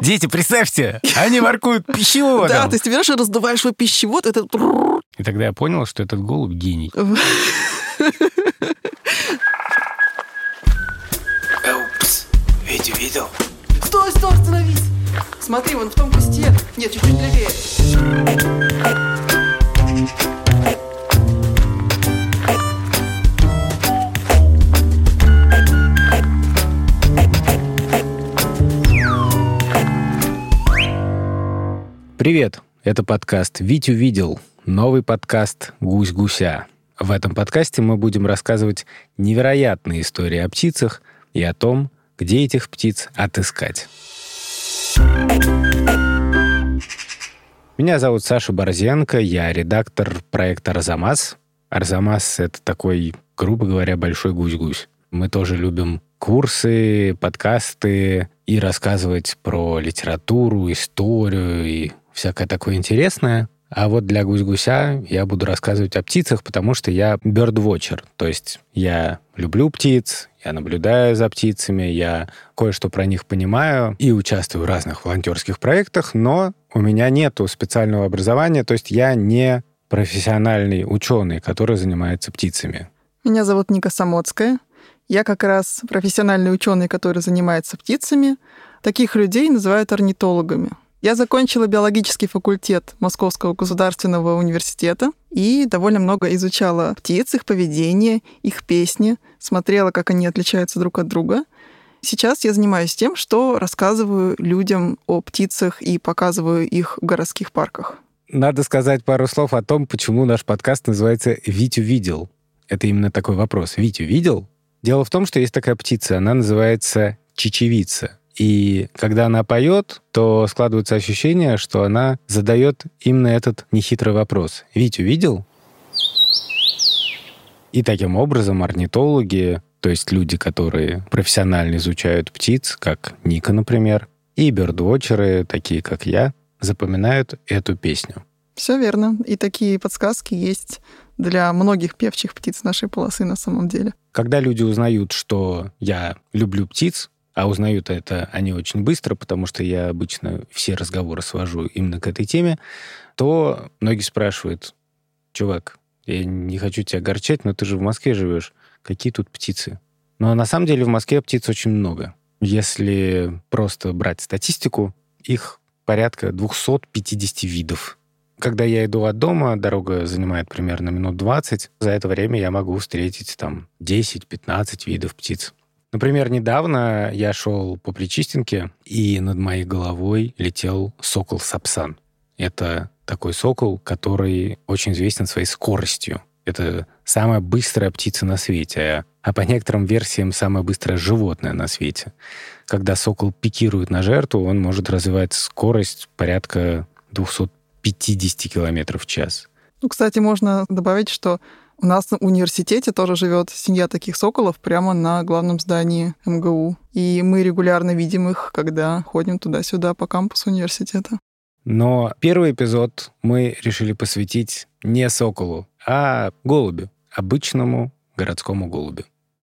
Дети, представьте, они воркуют пищеводом. Да, то есть ты берешь и раздуваешь свой пищевод, это... И тогда я понял, что этот голубь гений. Упс, Витя видел? Стой, стой, остановись! Смотри, вон в том кусте. Нет, чуть-чуть Привет, это подкаст «Вить увидел», новый подкаст «Гусь-гуся». В этом подкасте мы будем рассказывать невероятные истории о птицах и о том, где этих птиц отыскать. Меня зовут Саша Борзенко, я редактор проекта «Арзамас». «Арзамас» — это такой, грубо говоря, большой гусь-гусь. Мы тоже любим курсы, подкасты и рассказывать про литературу, историю и всякое такое интересное. А вот для гусь-гуся я буду рассказывать о птицах, потому что я birdwatcher, то есть я люблю птиц, я наблюдаю за птицами, я кое-что про них понимаю и участвую в разных волонтерских проектах, но у меня нету специального образования, то есть я не профессиональный ученый, который занимается птицами. Меня зовут Ника Самоцкая. Я как раз профессиональный ученый, который занимается птицами. Таких людей называют орнитологами. Я закончила биологический факультет Московского государственного университета и довольно много изучала птиц, их поведение, их песни, смотрела, как они отличаются друг от друга. Сейчас я занимаюсь тем, что рассказываю людям о птицах и показываю их в городских парках. Надо сказать пару слов о том, почему наш подкаст называется «Витю видел». Это именно такой вопрос. Витю видел? Дело в том, что есть такая птица, она называется чечевица. И когда она поет, то складывается ощущение, что она задает именно этот нехитрый вопрос. Витю видел? И таким образом орнитологи, то есть люди, которые профессионально изучают птиц, как Ника, например, и бердвотчеры, такие как я, запоминают эту песню. Все верно. И такие подсказки есть для многих певчих птиц нашей полосы на самом деле. Когда люди узнают, что я люблю птиц, а узнают это они очень быстро, потому что я обычно все разговоры свожу именно к этой теме, то многие спрашивают, чувак, я не хочу тебя огорчать, но ты же в Москве живешь. Какие тут птицы? Но на самом деле в Москве птиц очень много. Если просто брать статистику, их порядка 250 видов. Когда я иду от дома, дорога занимает примерно минут 20. За это время я могу встретить там 10-15 видов птиц. Например, недавно я шел по Причистенке, и над моей головой летел сокол-сапсан. Это такой сокол, который очень известен своей скоростью. Это самая быстрая птица на свете, а по некоторым версиям самое быстрое животное на свете. Когда сокол пикирует на жертву, он может развивать скорость порядка 250 км в час. Ну, кстати, можно добавить, что у нас в университете тоже живет семья таких соколов прямо на главном здании МГУ. И мы регулярно видим их, когда ходим туда-сюда по кампусу университета. Но первый эпизод мы решили посвятить не соколу, а голубю, обычному городскому голубю.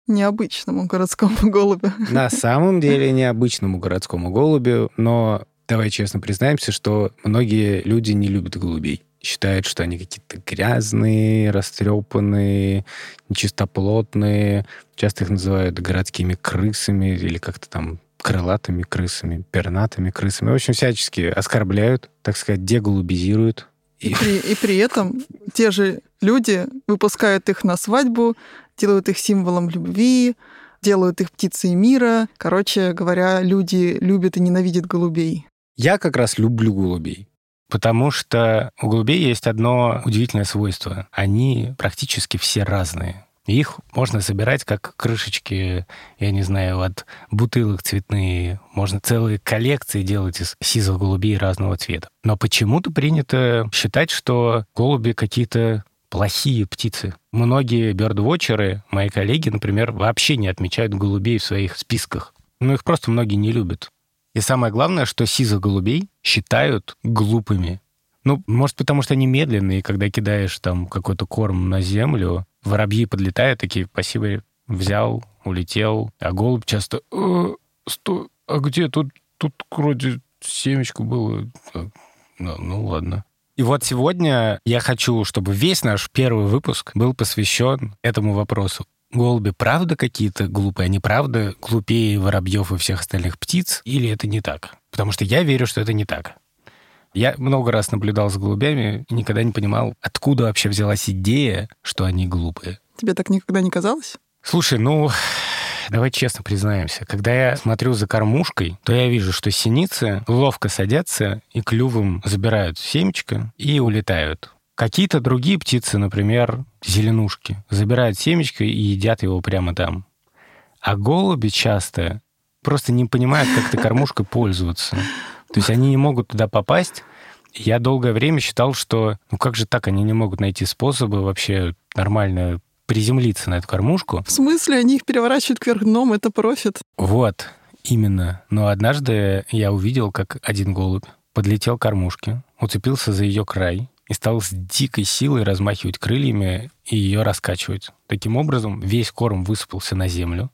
Необычному городскому голубю. На самом деле необычному городскому голубю, но давай честно признаемся, что многие люди не любят голубей считают, что они какие-то грязные, растрепанные, нечистоплотные. Часто их называют городскими крысами или как-то там крылатыми крысами, пернатыми крысами. В общем, всячески оскорбляют, так сказать, деголубизируют. И, и, при, и при этом те же люди выпускают их на свадьбу, делают их символом любви, делают их птицей мира. Короче говоря, люди любят и ненавидят голубей. Я как раз люблю голубей. Потому что у голубей есть одно удивительное свойство. Они практически все разные. Их можно собирать как крышечки, я не знаю, от бутылок цветные. Можно целые коллекции делать из сизых голубей разного цвета. Но почему-то принято считать, что голуби какие-то плохие птицы. Многие бёрдвотчеры, мои коллеги, например, вообще не отмечают голубей в своих списках. Ну, их просто многие не любят. И самое главное, что сизых голубей считают глупыми. Ну, может, потому что они медленные, и когда кидаешь там какой-то корм на землю, воробьи подлетают такие, спасибо, взял, улетел, а голубь часто, э, стой, а где тут, тут вроде семечко было... так, Ну, ну ладно. И вот сегодня я хочу, чтобы весь наш первый выпуск был посвящен этому вопросу. Голуби правда какие-то глупые? Они правда глупее воробьев и всех остальных птиц? Или это не так? Потому что я верю, что это не так. Я много раз наблюдал за голубями и никогда не понимал, откуда вообще взялась идея, что они глупые. Тебе так никогда не казалось? Слушай, ну, давай честно признаемся. Когда я смотрю за кормушкой, то я вижу, что синицы ловко садятся и клювом забирают семечко и улетают. Какие-то другие птицы, например, зеленушки, забирают семечко и едят его прямо там. А голуби часто просто не понимают, как этой кормушкой пользоваться. То есть они не могут туда попасть. Я долгое время считал, что ну как же так, они не могут найти способы вообще нормально приземлиться на эту кормушку. В смысле, они их переворачивают кверх дном, это профит. Вот, именно. Но однажды я увидел, как один голубь подлетел к кормушке, уцепился за ее край и стал с дикой силой размахивать крыльями и ее раскачивать. Таким образом, весь корм высыпался на землю,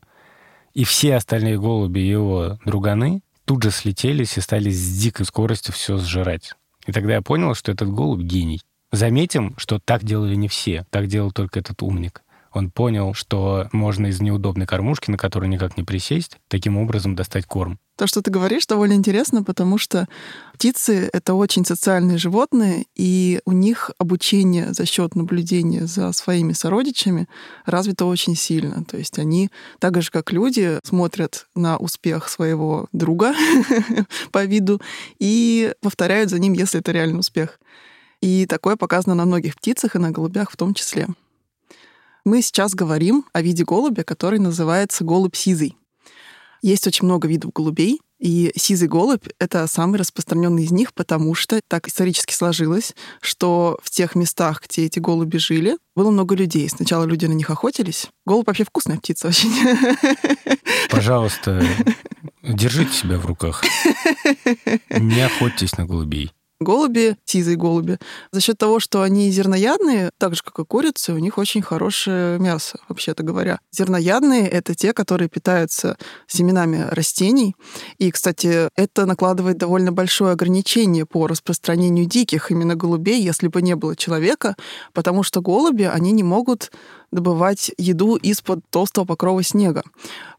и все остальные голуби его друганы тут же слетелись и стали с дикой скоростью все сжирать. И тогда я понял, что этот голубь гений. Заметим, что так делали не все, так делал только этот умник. Он понял, что можно из неудобной кормушки, на которую никак не присесть, таким образом достать корм. То, что ты говоришь, довольно интересно, потому что птицы — это очень социальные животные, и у них обучение за счет наблюдения за своими сородичами развито очень сильно. То есть они, так же как люди, смотрят на успех своего друга по виду и повторяют за ним, если это реальный успех. И такое показано на многих птицах и на голубях в том числе. Мы сейчас говорим о виде голубя, который называется голубь сизый. Есть очень много видов голубей, и сизый голубь — это самый распространенный из них, потому что так исторически сложилось, что в тех местах, где эти голуби жили, было много людей. Сначала люди на них охотились. Голубь вообще вкусная птица очень. Пожалуйста, держите себя в руках. Не охотьтесь на голубей. Голуби, сизые голуби, за счет того, что они зерноядные, так же, как и курицы, у них очень хорошее мясо, вообще-то говоря. Зерноядные — это те, которые питаются семенами растений. И, кстати, это накладывает довольно большое ограничение по распространению диких именно голубей, если бы не было человека, потому что голуби, они не могут добывать еду из-под толстого покрова снега.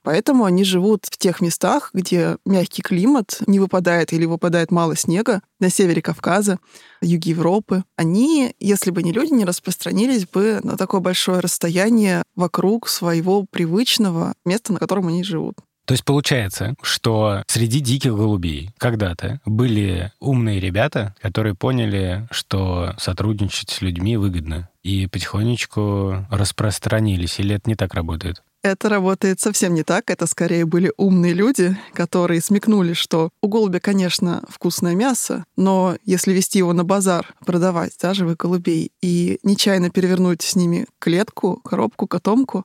Поэтому они живут в тех местах, где мягкий климат, не выпадает или выпадает мало снега, на севере Кавказа, юге Европы. Они, если бы не люди, не распространились бы на такое большое расстояние вокруг своего привычного места, на котором они живут. То есть получается, что среди диких голубей когда-то были умные ребята, которые поняли, что сотрудничать с людьми выгодно, и потихонечку распространились. Или это не так работает? Это работает совсем не так. Это скорее были умные люди, которые смекнули, что у голубя, конечно, вкусное мясо, но если вести его на базар, продавать да, живых голубей и нечаянно перевернуть с ними клетку, коробку, котомку,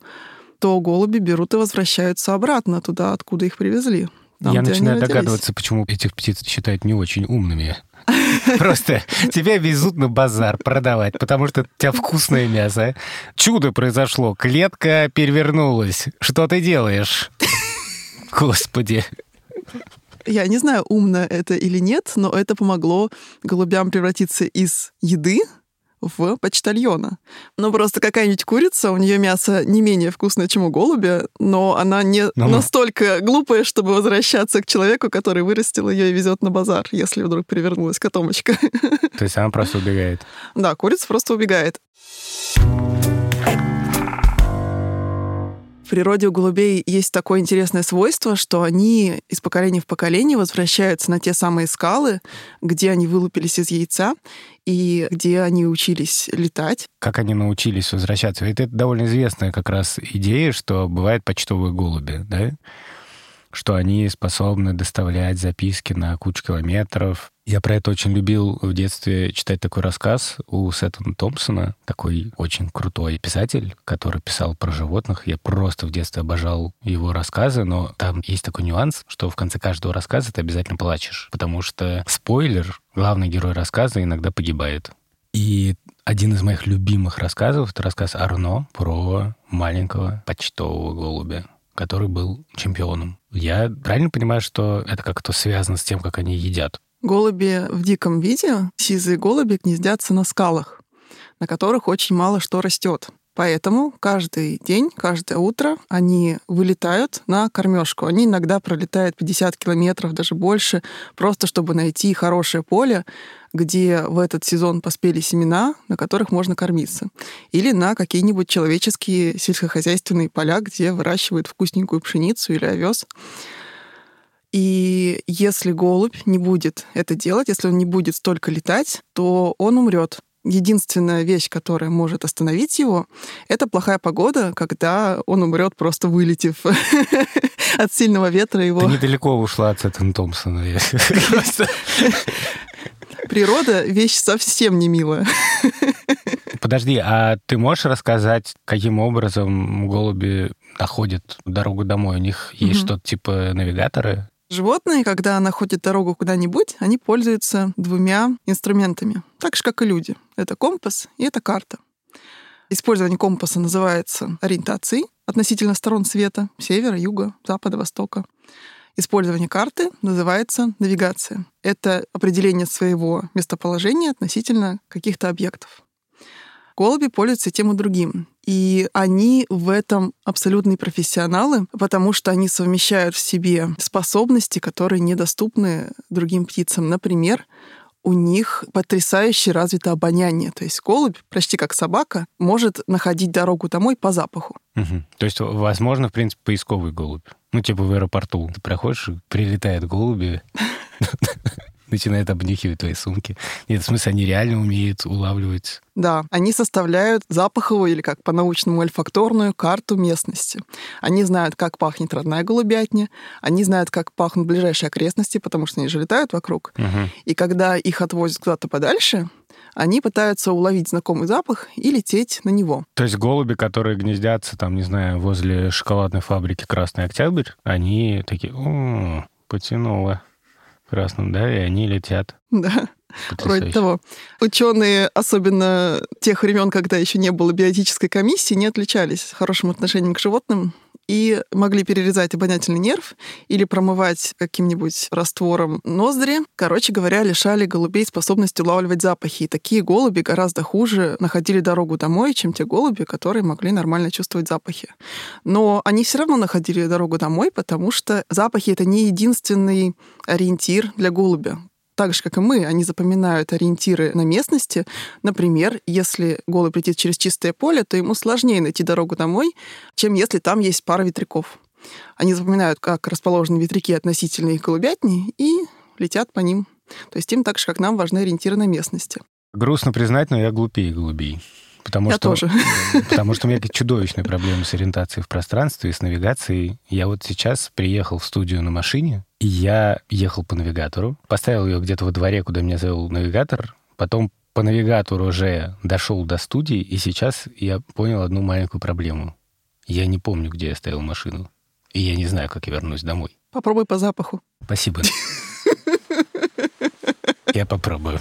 то голуби берут и возвращаются обратно туда, откуда их привезли. Там, Я начинаю догадываться, почему этих птиц считают не очень умными. Просто тебя везут на базар продавать, потому что у тебя вкусное мясо. Чудо произошло, клетка перевернулась. Что ты делаешь? Господи. Я не знаю, умно это или нет, но это помогло голубям превратиться из еды в почтальона. Ну, просто какая-нибудь курица, у нее мясо не менее вкусное, чем у голубя, но она не Ну-ну. настолько глупая, чтобы возвращаться к человеку, который вырастил ее и везет на базар, если вдруг перевернулась котомочка. То есть она просто убегает. Да, курица просто убегает. В природе у голубей есть такое интересное свойство, что они из поколения в поколение возвращаются на те самые скалы, где они вылупились из яйца и где они учились летать. Как они научились возвращаться? Ведь это довольно известная как раз идея, что бывают почтовые голуби, да? Что они способны доставлять записки на кучу километров. Я про это очень любил в детстве читать такой рассказ у Сеттона Томпсона, такой очень крутой писатель, который писал про животных. Я просто в детстве обожал его рассказы, но там есть такой нюанс, что в конце каждого рассказа ты обязательно плачешь, потому что спойлер, главный герой рассказа иногда погибает. И один из моих любимых рассказов — это рассказ Арно про маленького почтового голубя, который был чемпионом. Я правильно понимаю, что это как-то связано с тем, как они едят? Голуби в диком виде, сизые голуби гнездятся на скалах, на которых очень мало что растет. Поэтому каждый день, каждое утро они вылетают на кормежку. Они иногда пролетают 50 километров, даже больше, просто чтобы найти хорошее поле, где в этот сезон поспели семена, на которых можно кормиться. Или на какие-нибудь человеческие сельскохозяйственные поля, где выращивают вкусненькую пшеницу или овес. И если голубь не будет это делать, если он не будет столько летать, то он умрет единственная вещь, которая может остановить его, это плохая погода, когда он умрет, просто вылетев от сильного ветра его. Ты недалеко ушла от Сеттон Томпсона. Природа — вещь совсем не милая. Подожди, а ты можешь рассказать, каким образом голуби находят дорогу домой? У них есть что-то типа навигаторы? Животные, когда находят дорогу куда-нибудь, они пользуются двумя инструментами, так же, как и люди. Это компас и это карта. Использование компаса называется ориентацией относительно сторон света, севера, юга, запада, востока. Использование карты называется навигация. Это определение своего местоположения относительно каких-то объектов. Голуби пользуются тем и другим. И они в этом абсолютные профессионалы, потому что они совмещают в себе способности, которые недоступны другим птицам. Например, у них потрясающе развито обоняние. То есть голубь, почти как собака, может находить дорогу домой по запаху. Угу. То есть, возможно, в принципе, поисковый голубь. Ну, типа в аэропорту. Ты проходишь, прилетает голуби, начинает обнюхивать твои сумки. Нет, в смысле, они реально умеют улавливать. Да, они составляют запаховую или как по-научному ольфакторную карту местности. Они знают, как пахнет родная голубятня, они знают, как пахнут ближайшие окрестности, потому что они же летают вокруг. Угу. И когда их отвозят куда-то подальше, они пытаются уловить знакомый запах и лететь на него. То есть голуби, которые гнездятся, там, не знаю, возле шоколадной фабрики «Красный Октябрь», они такие, о, потянуло красным, да, и они летят. Да. Вроде того. Ученые, особенно тех времен, когда еще не было биотической комиссии, не отличались хорошим отношением к животным и могли перерезать обонятельный нерв или промывать каким-нибудь раствором ноздри. Короче говоря, лишали голубей способности улавливать запахи. И такие голуби гораздо хуже находили дорогу домой, чем те голуби, которые могли нормально чувствовать запахи. Но они все равно находили дорогу домой, потому что запахи — это не единственный ориентир для голубя так же, как и мы, они запоминают ориентиры на местности. Например, если голубь летит через чистое поле, то ему сложнее найти дорогу домой, чем если там есть пара ветряков. Они запоминают, как расположены ветряки относительно их голубятни и летят по ним. То есть им так же, как нам, важны ориентиры на местности. Грустно признать, но я глупее голубей. Потому Я что, тоже. Потому что у меня чудовищные проблемы с ориентацией в пространстве и с навигацией. Я вот сейчас приехал в студию на машине, я ехал по навигатору, поставил ее где-то во дворе, куда меня завел навигатор, потом по навигатору уже дошел до студии, и сейчас я понял одну маленькую проблему. Я не помню, где я ставил машину. И я не знаю, как я вернусь домой. Попробуй по запаху. Спасибо. Я попробую.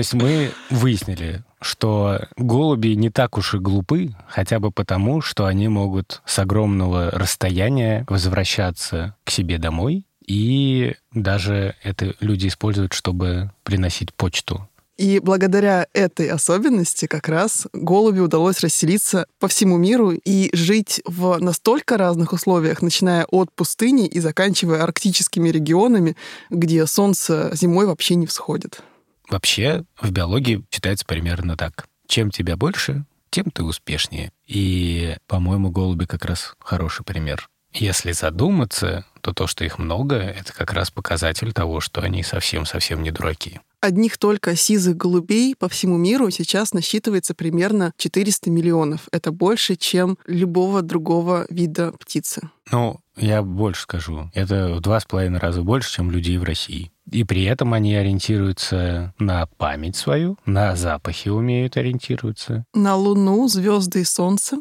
То есть мы выяснили, что голуби не так уж и глупы, хотя бы потому, что они могут с огромного расстояния возвращаться к себе домой, и даже это люди используют, чтобы приносить почту. И благодаря этой особенности как раз голуби удалось расселиться по всему миру и жить в настолько разных условиях, начиная от пустыни и заканчивая арктическими регионами, где солнце зимой вообще не всходит. Вообще в биологии считается примерно так. Чем тебя больше, тем ты успешнее. И, по-моему, голуби как раз хороший пример. Если задуматься, то то, что их много, это как раз показатель того, что они совсем-совсем не дураки. Одних только сизых голубей по всему миру сейчас насчитывается примерно 400 миллионов. Это больше, чем любого другого вида птицы. Ну, я больше скажу. Это в два с половиной раза больше, чем людей в России. И при этом они ориентируются на память свою, на запахи умеют ориентироваться. На Луну, звезды и Солнце,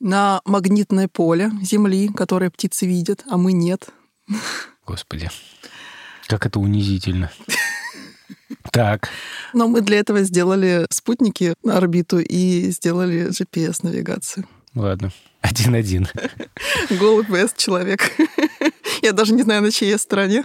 на магнитное поле Земли, которое птицы видят, а мы нет. Господи, как это унизительно. Так. Но мы для этого сделали спутники на орбиту и сделали GPS-навигацию. Ладно. Один-один. Голубь vs. человек. Я даже не знаю, на чьей стороне.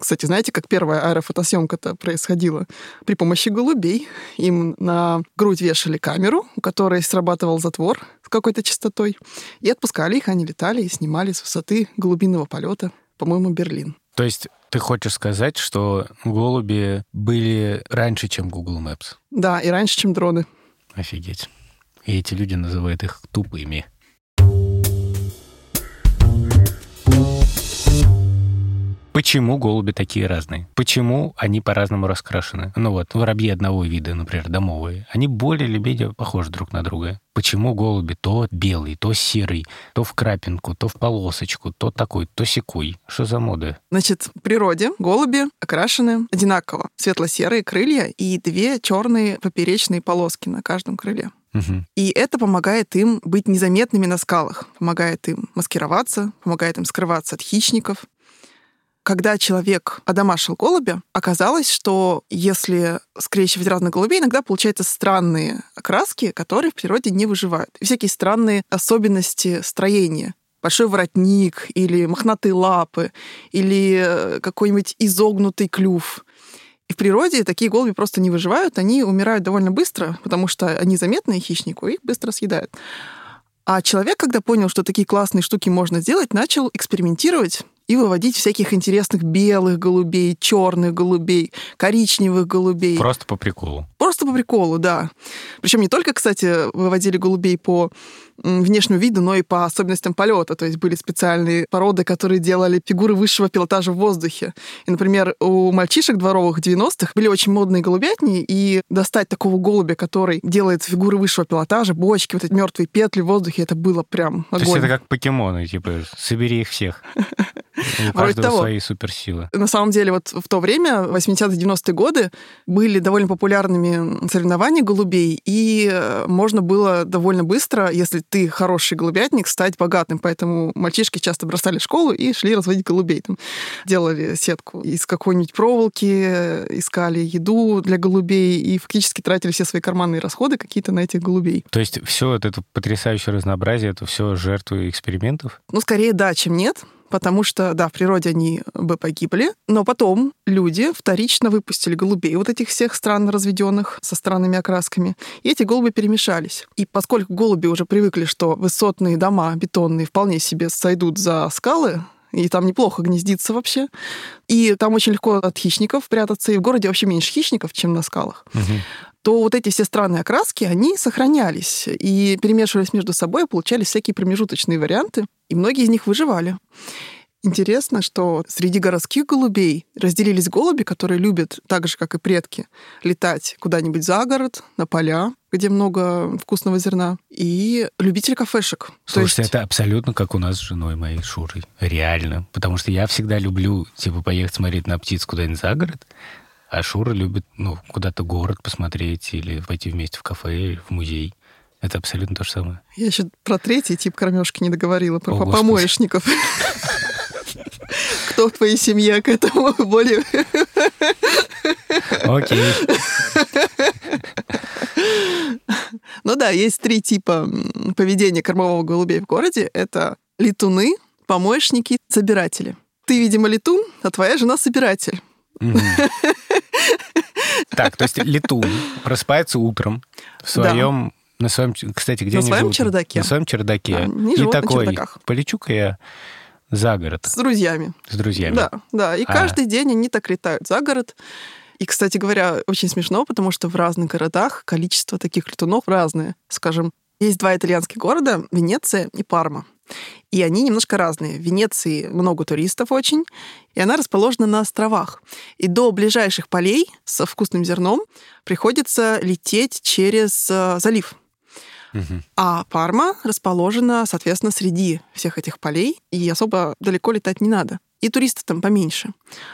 Кстати, знаете, как первая аэрофотосъемка-то происходила? При помощи голубей. Им на грудь вешали камеру, у которой срабатывал затвор с какой-то частотой, и отпускали их, они летали и снимали с высоты голубиного полета, по-моему, Берлин. То есть ты хочешь сказать, что голуби были раньше, чем Google Maps? Да, и раньше, чем дроны. Офигеть. И эти люди называют их тупыми. Почему голуби такие разные? Почему они по-разному раскрашены? Ну вот, воробьи одного вида, например, домовые, они более или менее похожи друг на друга. Почему голуби то белый, то серый, то в крапинку, то в полосочку, то такой, то секой? Что за мода? Значит, в природе голуби окрашены одинаково. Светло-серые крылья и две черные поперечные полоски на каждом крыле. Угу. И это помогает им быть незаметными на скалах, помогает им маскироваться, помогает им скрываться от хищников. Когда человек одомашил голубя, оказалось, что если скрещивать разных голубей, иногда получаются странные окраски, которые в природе не выживают. И всякие странные особенности строения большой воротник или мохнатые лапы или э, какой-нибудь изогнутый клюв. И в природе такие голуби просто не выживают, они умирают довольно быстро, потому что они заметные хищнику, их быстро съедают. А человек, когда понял, что такие классные штуки можно сделать, начал экспериментировать и выводить всяких интересных белых голубей, черных голубей, коричневых голубей. Просто по приколу. Просто по приколу, да. Причем не только, кстати, выводили голубей по внешнему виду, но и по особенностям полета. То есть были специальные породы, которые делали фигуры высшего пилотажа в воздухе. И, например, у мальчишек дворовых 90-х были очень модные голубятни, и достать такого голубя, который делает фигуры высшего пилотажа, бочки, вот эти мертвые петли в воздухе, это было прям огонь. То есть это как покемоны, типа, собери их всех. У Вроде каждого того. свои суперсилы. На самом деле, вот в то время, 80-90-е годы, были довольно популярными соревнования голубей, и э, можно было довольно быстро, если ты хороший голубятник, стать богатым. Поэтому мальчишки часто бросали школу и шли разводить голубей. Там делали сетку из какой-нибудь проволоки, э, искали еду для голубей и фактически тратили все свои карманные расходы какие-то на этих голубей. То есть все вот это потрясающее разнообразие, это все жертвы экспериментов? Ну, скорее да, чем нет. Потому что, да, в природе они бы погибли, но потом люди вторично выпустили голубей вот этих всех стран разведенных со странными окрасками, и эти голуби перемешались. И поскольку голуби уже привыкли, что высотные дома бетонные вполне себе сойдут за скалы, и там неплохо гнездиться вообще. И там очень легко от хищников прятаться, и в городе вообще меньше хищников, чем на скалах Мгм. То вот эти все странные окраски, они сохранялись и перемешивались между собой, получались всякие промежуточные варианты, и многие из них выживали. Интересно, что среди городских голубей разделились голуби, которые любят, так же, как и предки, летать куда-нибудь за город, на поля, где много вкусного зерна, и любители кафешек. То Слушайте, есть- это абсолютно как у нас с женой моей Шурой. Реально. Потому что я всегда люблю, типа, поехать смотреть на птиц куда-нибудь за город, а Шура любит, ну, куда-то город посмотреть или пойти вместе в кафе в музей. Это абсолютно то же самое. Я еще про третий тип кормежки не договорила, про О, помоечников. Кто в твоей семье к этому более Окей. Ну да, есть три типа поведения кормового голубей в городе. Это летуны, помощники, собиратели. Ты, видимо, летун, а твоя жена собиратель. Так, то есть летун просыпается утром в своем... На своем, кстати, где На своем чердаке. На своем чердаке. И такой, полечу-ка я за город С друзьями. с друзьями. Да, да. И А. каждый день они так летают за город. И, кстати говоря, очень смешно, потому что в разных городах количество таких летунов разное. Скажем, есть два итальянских города, Венеция и Парма. И они немножко разные. В Венеции много туристов очень, и она расположена на островах. И до ближайших полей со вкусным зерном приходится лететь через э, залив. А Парма расположена, соответственно, среди всех этих полей, и особо далеко летать не надо. И туристов там поменьше.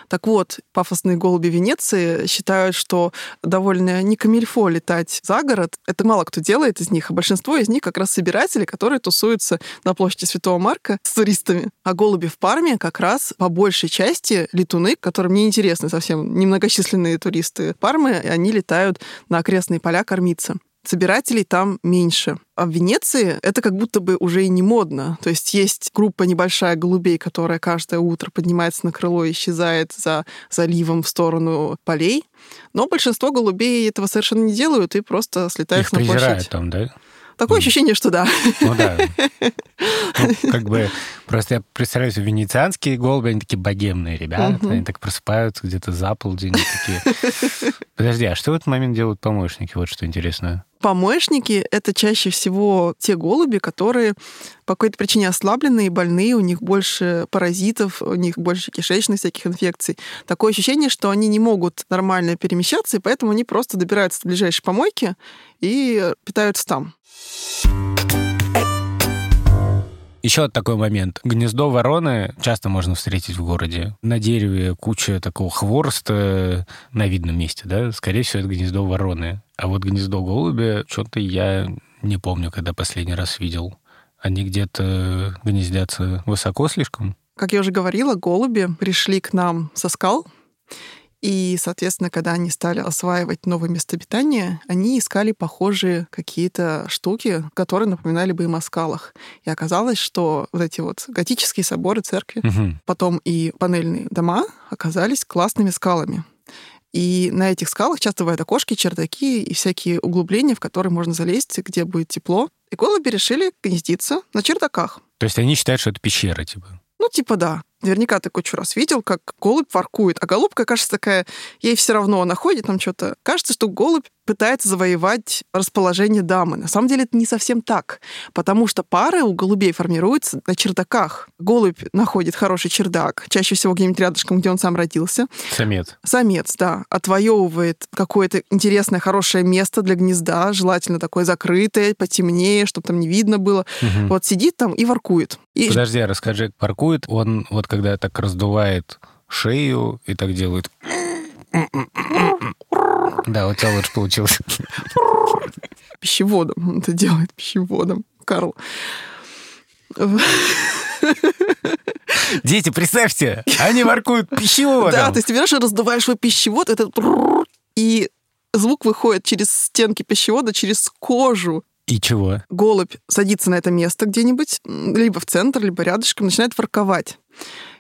Так вот, пафосные голуби Венеции считают, что довольно не камильфо летать за город. Это мало кто делает из них, а большинство из них как раз собиратели, которые тусуются на площади Святого Марка с туристами. А голуби в Парме как раз по большей части летуны, которым не интересны совсем немногочисленные туристы Пармы, они летают на окрестные поля кормиться. Собирателей там меньше. А в Венеции это как будто бы уже и не модно. То есть есть группа небольшая голубей, которая каждое утро поднимается на крыло и исчезает за заливом в сторону полей. Но большинство голубей этого совершенно не делают и просто слетают Их на площадь. там, да? Такое ощущение, что да. Ну да. Ну, как бы просто я представляю венецианские голуби, они такие богемные ребята, Мгм. они так просыпаются где-то за полдень такие. Подожди, а что в этот момент делают помощники? Вот что интересно. Помощники — это чаще всего те голуби, которые по какой-то причине ослабленные, больные, у них больше паразитов, у них больше кишечных всяких инфекций. Такое ощущение, что они не могут нормально перемещаться, и поэтому они просто добираются до ближайшей помойки и питаются там. Еще такой момент. Гнездо вороны часто можно встретить в городе. На дереве куча такого хвороста на видном месте, да? Скорее всего, это гнездо вороны. А вот гнездо голубя, что-то я не помню, когда последний раз видел. Они где-то гнездятся высоко слишком. Как я уже говорила, голуби пришли к нам со скал, и, соответственно, когда они стали осваивать новое место обитания, они искали похожие какие-то штуки, которые напоминали бы им о скалах. И оказалось, что вот эти вот готические соборы, церкви, Мгм. потом и панельные дома оказались классными скалами. И на этих скалах часто бывают окошки, чердаки и всякие углубления, в которые можно залезть, где будет тепло. И голуби решили гнездиться на чердаках. То есть они считают, что это пещера, типа. Ну, типа да. Наверняка ты кучу раз видел, как голубь воркует. А голубка, кажется, такая, ей все равно, она ходит там что-то. Кажется, что голубь пытается завоевать расположение дамы. На самом деле это не совсем так, потому что пары у голубей формируются на чердаках. Голубь находит хороший чердак, чаще всего где-нибудь рядышком, где он сам родился. Самец. Самец, да, отвоевывает какое-то интересное, хорошее место для гнезда, желательно такое закрытое, потемнее, чтобы там не видно было. Мгм. Вот сидит там и воркует. И Подожди, а расскажи, паркует он вот когда так раздувает шею и так делает. Да, у тебя лучше получилось. пищеводом. Это делает пищеводом. Карл. Дети, представьте, они воркуют пищеводом. Да, то есть ты берешь и раздуваешь свой пищевод, это и звук выходит через стенки пищевода, через кожу. И чего? Голубь садится на это место где-нибудь, либо в центр, либо рядышком, начинает ворковать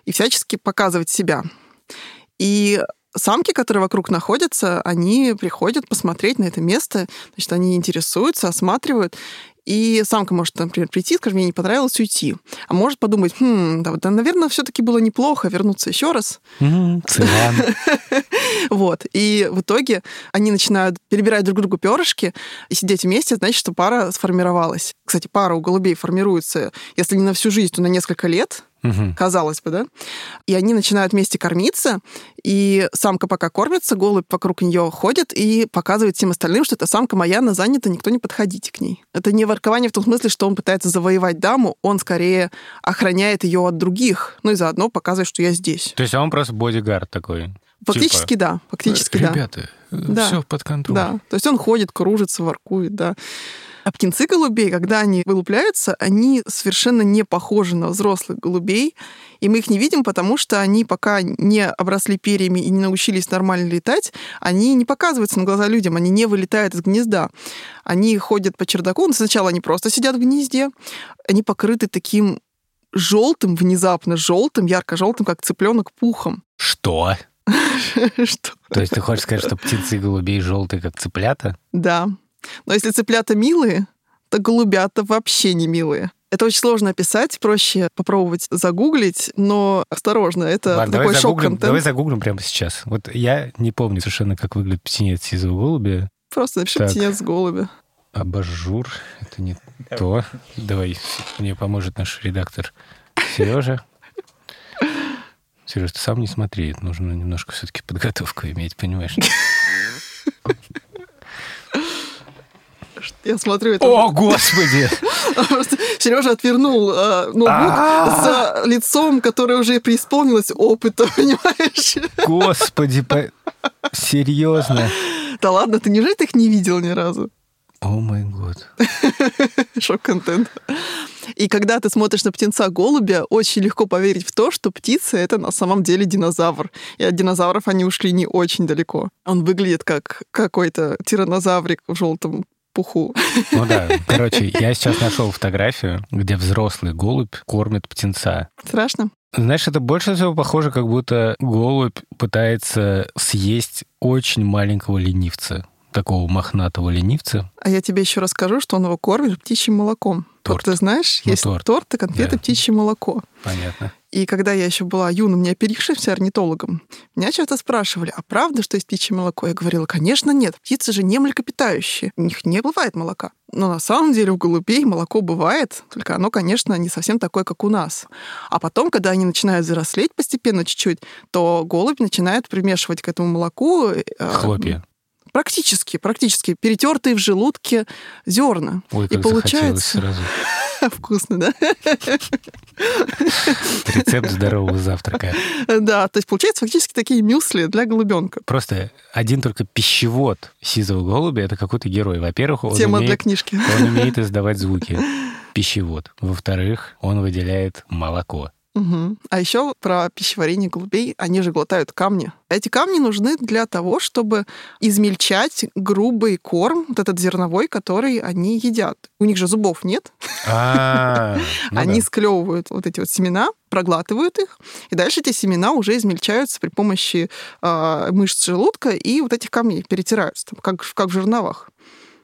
и всячески показывать себя. И самки, которые вокруг находятся, они приходят посмотреть на это место, значит, они интересуются, осматривают, и самка может, например, прийти, скажем, мне не понравилось, уйти. А может подумать, хм, да, да наверное, все-таки было неплохо вернуться еще раз. Вот. И в итоге они начинают перебирать друг другу перышки и сидеть вместе, значит, что пара сформировалась. Кстати, пара у голубей формируется, если не на всю жизнь, то на несколько лет, Мгм. казалось бы, да? И они начинают вместе кормиться, и самка пока кормится, голубь вокруг нее ходит и показывает всем остальным, что эта самка моя, она занята, никто не подходите к ней. Это не воркование в том смысле, что он пытается завоевать даму, он скорее охраняет ее от других, ну и заодно показывает, что я здесь. То есть он просто бодигард такой. Фактически да, фактически да. Ребята, Да. все под контролем. Да, то есть он ходит, кружится, воркует, да. А птенцы голубей, когда они вылупляются, они совершенно не похожи на взрослых голубей, и мы их не видим, потому что они пока не обросли перьями и не научились нормально летать, они не показываются на глаза людям, они не вылетают из гнезда. Они ходят по чердаку, но сначала они просто сидят в гнезде, они покрыты таким желтым, внезапно желтым, ярко-желтым, как цыпленок пухом. Что? Что? То есть ты хочешь сказать, что птицы голубей желтые, как цыплята? Да. Но если цыплята милые, то голубята вообще не милые. Это очень сложно описать, проще попробовать загуглить, но осторожно, это Ладно, давай такой загуглим, шок-контент. давай загуглим прямо сейчас. Вот я не помню совершенно, как выглядит птенец сизого голубя. Просто напиши Так. птенец голубя. Абажур, это не то. Давай, мне поможет наш редактор Сережа. Сереж, ты сам не смотри, нужно немножко все-таки подготовку иметь, понимаешь? Я смотрю, это О, господи! Сережа отвернул э, ноутбук за лицом, которое уже преисполнилось опыта, понимаешь? Господи, по- серьезно? Да ладно, ты неужели ты их не видел ни разу? О май год. Шок-контент. И когда ты смотришь на птенца голубя, очень легко поверить в то, что птица — это на самом деле динозавр. И от динозавров они ушли не очень далеко. Он выглядит как какой-то тиранозаврик в желтом пуху. Ну да, короче, я сейчас нашел фотографию, где взрослый голубь кормит птенца. Страшно? Знаешь, это больше всего похоже, как будто голубь пытается съесть очень маленького ленивца, такого мохнатого ленивца. А я тебе еще расскажу, что он его кормит птичьим молоком. Торт. Вот ты знаешь, Ну, есть торт. торт и конфеты Да. птичье молоко. Понятно. И когда я еще была юным, не оперившимся орнитологом, меня часто спрашивали, а правда, что есть птичье молоко? Я говорила, конечно, нет, птицы же не млекопитающие, у них не бывает молока. Но на самом деле у голубей молоко бывает, только оно, конечно, не совсем такое, как у нас. А потом, когда они начинают взрослеть постепенно чуть-чуть, то голубь начинает примешивать к этому молоку э, Хлопья. практически, практически перетертые в желудке зерна. Ой, И как захотелось получается сразу. вкусно, да? Рецепт здорового завтрака. Да, то есть получается фактически такие мюсли для голубенка. Просто один только пищевод сизого голубя — это какой-то герой. Во-первых, он Тема для умеет, книжки. он умеет издавать звуки. Пищевод. Во-вторых, он выделяет молоко. Мгм. А еще про пищеварение голубей. Они же глотают камни. Эти камни нужны для того, чтобы измельчать грубый корм, вот этот зерновой, который они едят. У них же зубов нет. А, ну они склевывают вот эти вот семена, проглатывают их, и дальше эти семена уже измельчаются при помощи а, мышц желудка и вот этих камней перетираются, как в жерновах.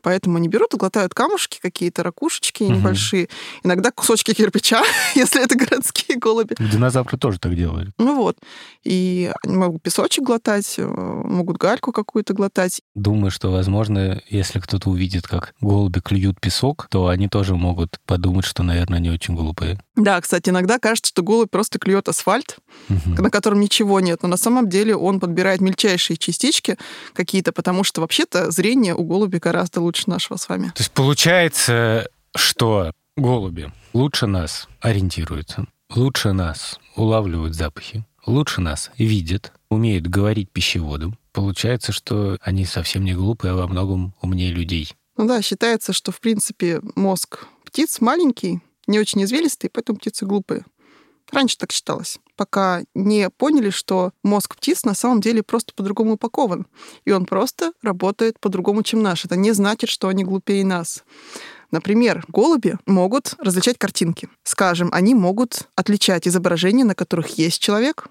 Поэтому они берут и глотают камушки какие-то, ракушечки Мгм. небольшие, иногда кусочки кирпича, если это городские голуби. Динозавры тоже так делали. Ну вот. И они могут песочек глотать, э, могут гальку какую-то глотать. Думаю, что, возможно, если кто-то увидит, как голуби клюют песок, то они тоже могут подумать, что, наверное, они очень глупые. Да, кстати, иногда кажется, что голубь просто клюет асфальт, Мгм. на котором ничего нет, но на самом деле он подбирает мельчайшие частички какие-то, потому что вообще-то зрение у голуби гораздо лучше нашего с вами. То есть получается, что голуби лучше нас ориентируются, лучше нас улавливают запахи, лучше нас видят, умеют говорить пищеводом. Получается, что они совсем не глупые, а во многом умнее людей. Ну да, считается, что, в принципе, мозг птиц маленький, не очень извилистый, поэтому птицы глупые. Раньше так считалось, пока не поняли, что мозг птиц на самом деле просто по-другому упакован. И он просто работает по-другому, чем наш. Это не значит, что они глупее нас. Например, голуби могут различать картинки. Скажем, они могут отличать изображения, на которых есть человек,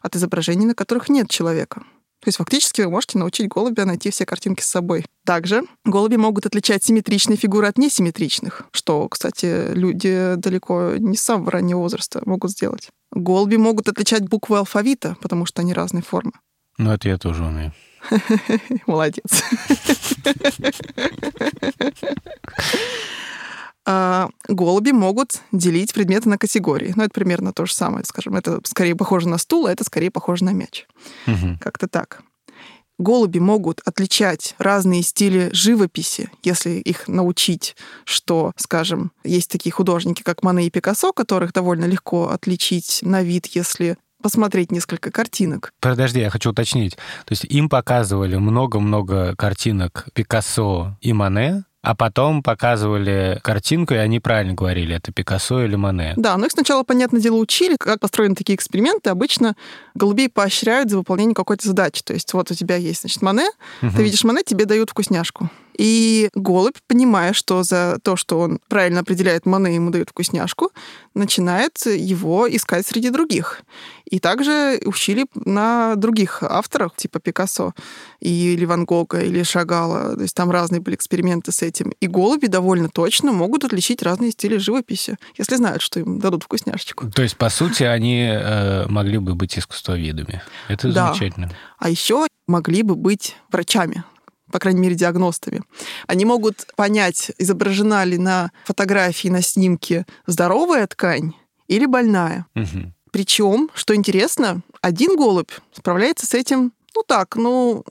от изображений, на которых нет человека. То есть фактически вы можете научить голубя найти все картинки с собой. Также голуби могут отличать симметричные фигуры от несимметричных, что, кстати, люди далеко не с самого раннего возраста могут сделать. Голуби могут отличать буквы алфавита, потому что они разной формы. Ну, это я тоже умею. Молодец. А, Голуби могут делить предметы на категории. Ну, это примерно то же самое. Скажем, это скорее похоже на стул, а это скорее похоже на мяч. Мгм. Как-то так. Голуби могут отличать разные стили живописи, если их научить, что, скажем, есть такие художники, как Мане и Пикассо, которых довольно легко отличить на вид, если посмотреть несколько картинок. Подожди, я хочу уточнить. То есть им показывали много-много картинок Пикассо и Мане, а потом показывали картинку, и они правильно говорили, это Пикассо или Мане. Да, но их сначала, понятное дело, учили, как построены такие эксперименты. Обычно голубей поощряют за выполнение какой-то задачи. То есть вот у тебя есть, значит, Мане, Мгм. ты видишь Мане, тебе дают вкусняшку. И голубь, понимая, что за то, что он правильно определяет Мане, ему дают вкусняшку, начинает его искать среди других. И также учили на других авторах, типа Пикассо, или Ван Гога, или Шагала. То есть там разные были эксперименты с этим. И голуби довольно точно могут отличить разные стили живописи, если знают, что им дадут вкусняшечку. То есть, по сути, они э, могли бы быть искусствоведами. Это Да. замечательно. А еще могли бы быть врачами, по крайней мере, диагностами. Они могут понять, изображена ли на фотографии, на снимке здоровая ткань или больная. Мгм. Причем, что интересно, один голубь справляется с этим, ну так, ну,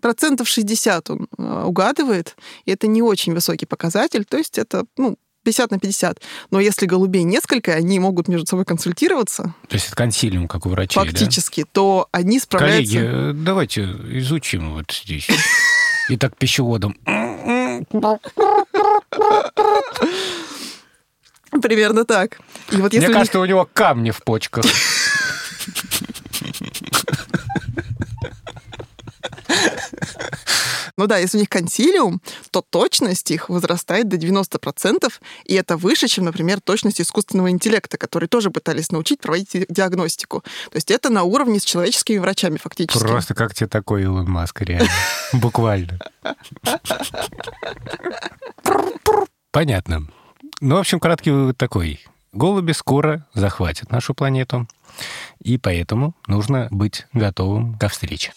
процентов 60 он э, угадывает, и это не очень высокий показатель, то есть это, ну, 50 на 50. Но если голубей несколько, и они могут между собой консультироваться То есть это консилиум, как у врачей, да? фактически, то они справляются... Коллеги, э, давайте изучим вот здесь. Итак, пищеводом. Примерно так. И вот Мне если них- кажется, у него камни в почках. Ну да, если у них консилиум, то точность их возрастает до 90%, и это выше, чем, например, точность искусственного интеллекта, который тоже пытались научить проводить диагностику. То есть это на уровне с человеческими врачами фактически. Просто как тебе такой Илон Маск, реально. Буквально. Понятно. Ну, в общем, краткий вывод такой. Голуби скоро захватят нашу планету, и поэтому нужно быть готовым ко встрече.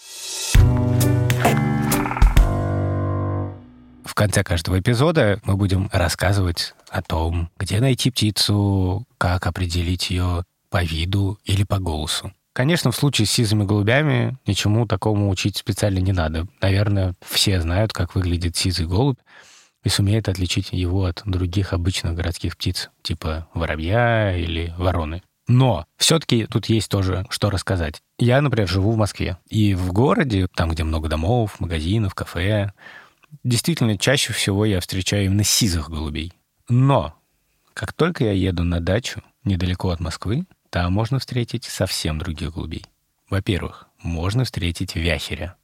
В конце каждого эпизода мы будем рассказывать о том, где найти птицу, как определить ее по виду или по голосу. Конечно, в случае с сизыми голубями ничему такому учить специально не надо. Наверное, все знают, как выглядит сизый голубь и сумеет отличить его от других обычных городских птиц, типа воробья или вороны. Но все-таки тут есть тоже что рассказать. Я, например, живу в Москве. И в городе, там, где много домов, магазинов, кафе, действительно чаще всего я встречаю именно сизых голубей. Но как только я еду на дачу недалеко от Москвы, там можно встретить совсем других голубей. Во-первых, можно встретить вяхеря.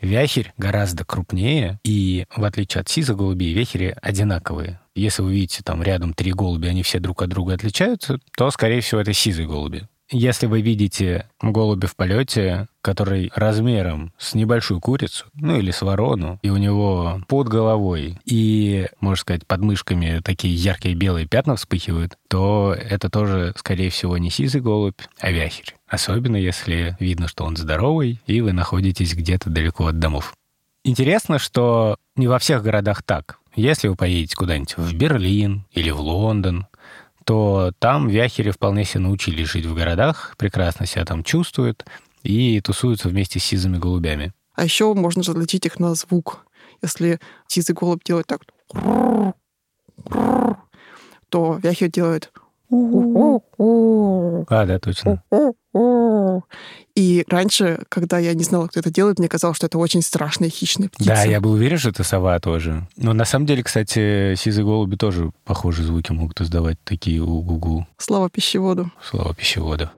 Вяхерь гораздо крупнее, и в отличие от сиза голубей, вяхери одинаковые. Если вы видите там рядом три голуби, они все друг от друга отличаются, то, скорее всего, это сизые голуби. Если вы видите голубя в полете, который размером с небольшую курицу, ну или с ворону, и у него под головой и, можно сказать, под мышками такие яркие белые пятна вспыхивают, то это тоже, скорее всего, не сизый голубь, а вяхерь. Особенно если видно, что он здоровый, и вы находитесь где-то далеко от домов. Интересно, что не во всех городах так. Если вы поедете куда-нибудь в Берлин или в Лондон, то там вяхери вполне себе научились жить в городах, прекрасно себя там чувствуют и тусуются вместе с сизыми голубями. А еще можно различить их на звук. Если сизый голубь делает так, то вяхер делает а, да, точно. И раньше, когда я не знала, кто это делает, мне казалось, что это очень страшная хищная птица. Да, я был уверен, что это сова тоже. Но на самом деле, кстати, сизые голуби тоже похожие звуки могут издавать, такие у-гу-гу. Слава пищеводу. Слава пищеводу.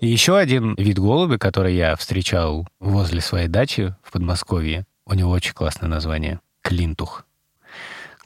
И еще один вид голуби, который я встречал возле своей дачи в Подмосковье, у него очень классное название — клинтух.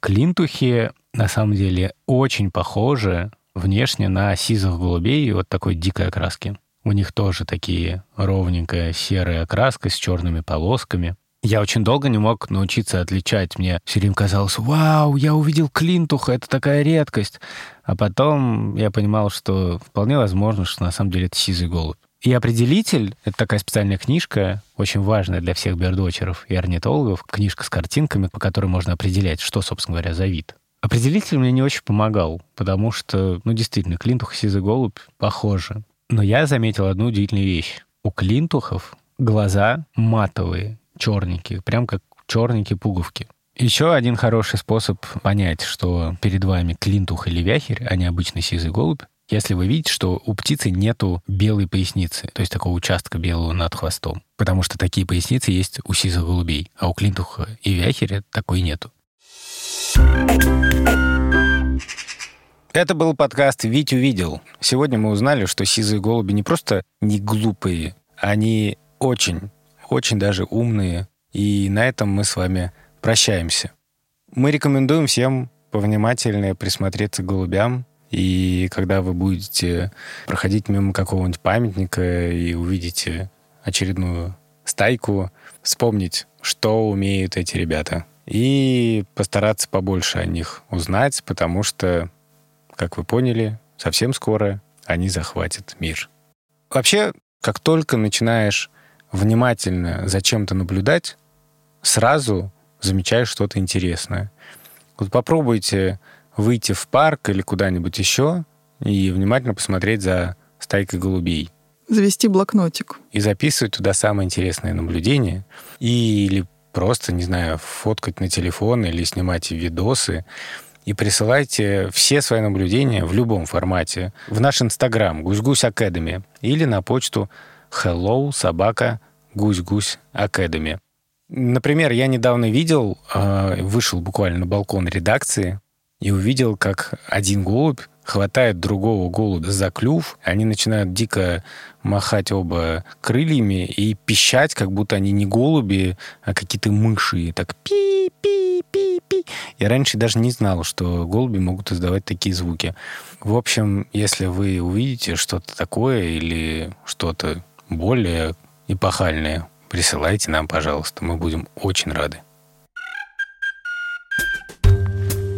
Клинтухи на самом деле очень похожи внешне на сизых голубей вот такой дикой окраски. У них тоже такие ровненькая серая окраска с черными полосками. Я очень долго не мог научиться отличать. Мне все время казалось, вау, я увидел клинтуха, это такая редкость. А потом я понимал, что вполне возможно, что на самом деле это сизый голубь. И определитель — это такая специальная книжка, очень важная для всех бердочеров и орнитологов, книжка с картинками, по которой можно определять, что, собственно говоря, за вид. Определитель мне не очень помогал, потому что, ну, действительно, клинтух и сизый голубь похожи. Но я заметил одну удивительную вещь. У клинтухов глаза матовые, черненькие, прям как черненькие пуговки. Еще один хороший способ понять, что перед вами клинтух или вяхерь, а не обычный сизый голубь, если вы видите, что у птицы нету белой поясницы, то есть такого участка белого над хвостом. Потому что такие поясницы есть у сизых голубей, а у клинтуха и вяхеря такой нету. Это был подкаст «Вить увидел». Сегодня мы узнали, что сизые голуби не просто не глупые, они очень, очень даже умные. И на этом мы с вами прощаемся. Мы рекомендуем всем повнимательнее присмотреться к голубям, и когда вы будете проходить мимо какого-нибудь памятника и увидите очередную стайку, вспомнить, что умеют эти ребята. И постараться побольше о них узнать, потому что, как вы поняли, совсем скоро они захватят мир. Вообще, как только начинаешь внимательно за чем-то наблюдать, сразу замечаешь что-то интересное. Вот попробуйте выйти в парк или куда-нибудь еще и внимательно посмотреть за стайкой голубей. Завести блокнотик. И записывать туда самые интересные наблюдения. И, или просто, не знаю, фоткать на телефон или снимать видосы. И присылайте все свои наблюдения в любом формате в наш инстаграм гусь-гусь академи или на почту hello собака гусь-гусь академи. Например, я недавно видел, а, вышел буквально на балкон редакции, и увидел, как один голубь хватает другого голубя за клюв, они начинают дико махать оба крыльями и пищать, как будто они не голуби, а какие-то мыши. И так пи-пи-пи-пи. Я раньше даже не знал, что голуби могут издавать такие звуки. В общем, если вы увидите что-то такое или что-то более эпохальное, присылайте нам, пожалуйста. Мы будем очень рады.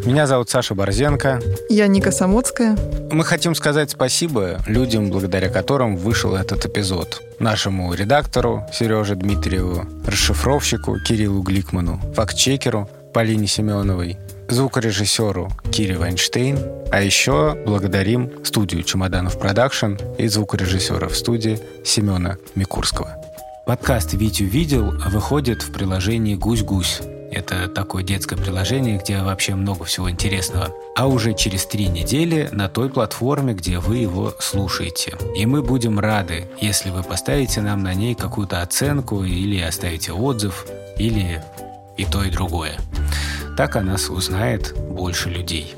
Меня зовут Саша Борзенко. Я Ника Самоцкая. Мы хотим сказать спасибо людям, благодаря которым вышел этот эпизод. Нашему редактору Сереже Дмитриеву, расшифровщику Кириллу Гликману, фактчекеру Полине Семеновой, звукорежиссеру Кире Вайнштейн, а еще благодарим студию «Чемоданов Продакшн» и звукорежиссера в студии Семена Микурского. Подкаст «Витю видел» выходит в приложении «Гусь-гусь». Это такое детское приложение, где вообще много всего интересного. А уже через три недели на той платформе, где вы его слушаете. И мы будем рады, если вы поставите нам на ней какую-то оценку или оставите отзыв, или и то, и другое. Так о нас узнает больше людей.